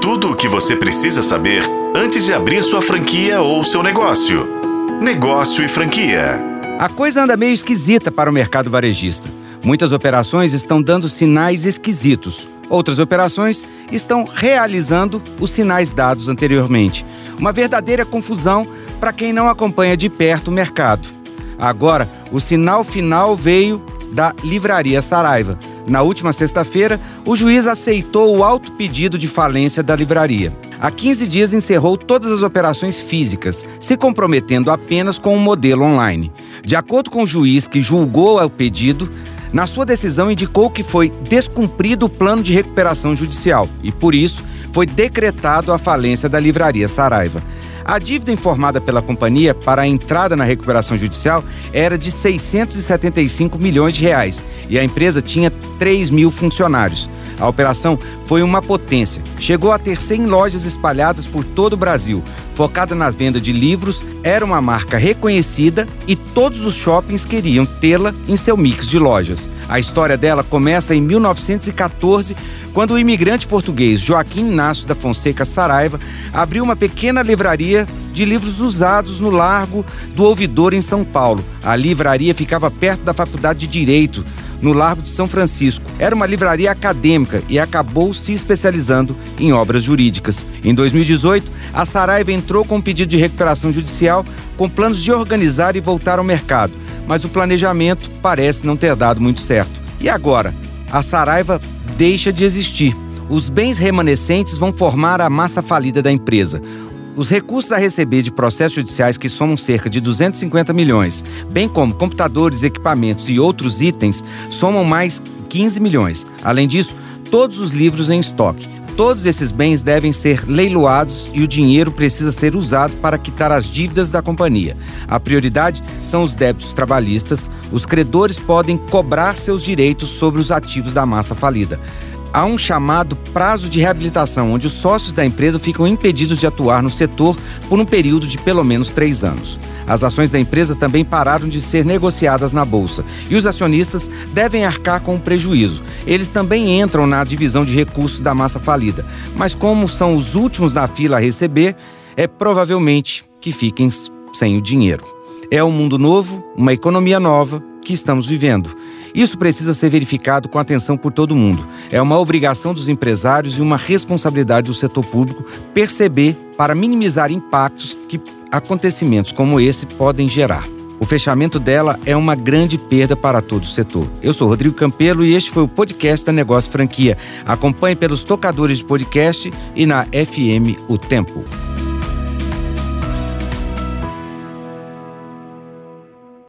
Tudo o que você precisa saber antes de abrir sua franquia ou seu negócio. Negócio e franquia. A coisa anda meio esquisita para o mercado varejista. Muitas operações estão dando sinais esquisitos. Outras operações estão realizando os sinais dados anteriormente. Uma verdadeira confusão para quem não acompanha de perto o mercado. Agora, o sinal final veio da Livraria Saraiva. Na última sexta-feira, o juiz aceitou o alto pedido de falência da livraria. Há 15 dias encerrou todas as operações físicas, se comprometendo apenas com o um modelo online. De acordo com o juiz que julgou o pedido, na sua decisão indicou que foi descumprido o plano de recuperação judicial e, por isso, foi decretado a falência da livraria Saraiva. A dívida informada pela companhia para a entrada na recuperação judicial era de 675 milhões de reais e a empresa tinha 3 mil funcionários. A operação foi uma potência. Chegou a ter 100 lojas espalhadas por todo o Brasil. Focada nas vendas de livros, era uma marca reconhecida e todos os shoppings queriam tê-la em seu mix de lojas. A história dela começa em 1914, quando o imigrante português Joaquim Inácio da Fonseca Saraiva abriu uma pequena livraria de livros usados no Largo do Ouvidor, em São Paulo. A livraria ficava perto da Faculdade de Direito no Largo de São Francisco. Era uma livraria acadêmica e acabou se especializando em obras jurídicas. Em 2018, a Saraiva entrou com um pedido de recuperação judicial com planos de organizar e voltar ao mercado, mas o planejamento parece não ter dado muito certo. E agora? A Saraiva deixa de existir. Os bens remanescentes vão formar a massa falida da empresa. Os recursos a receber de processos judiciais, que somam cerca de 250 milhões, bem como computadores, equipamentos e outros itens, somam mais 15 milhões. Além disso, todos os livros em estoque. Todos esses bens devem ser leiloados e o dinheiro precisa ser usado para quitar as dívidas da companhia. A prioridade são os débitos trabalhistas. Os credores podem cobrar seus direitos sobre os ativos da massa falida há um chamado prazo de reabilitação, onde os sócios da empresa ficam impedidos de atuar no setor por um período de pelo menos três anos. As ações da empresa também pararam de ser negociadas na bolsa e os acionistas devem arcar com o prejuízo. Eles também entram na divisão de recursos da massa falida, mas como são os últimos na fila a receber, é provavelmente que fiquem sem o dinheiro. É um mundo novo, uma economia nova que estamos vivendo. Isso precisa ser verificado com atenção por todo mundo. É uma obrigação dos empresários e uma responsabilidade do setor público perceber para minimizar impactos que acontecimentos como esse podem gerar. O fechamento dela é uma grande perda para todo o setor. Eu sou Rodrigo Campelo e este foi o podcast da Negócio Franquia. Acompanhe pelos tocadores de podcast e na FM O Tempo.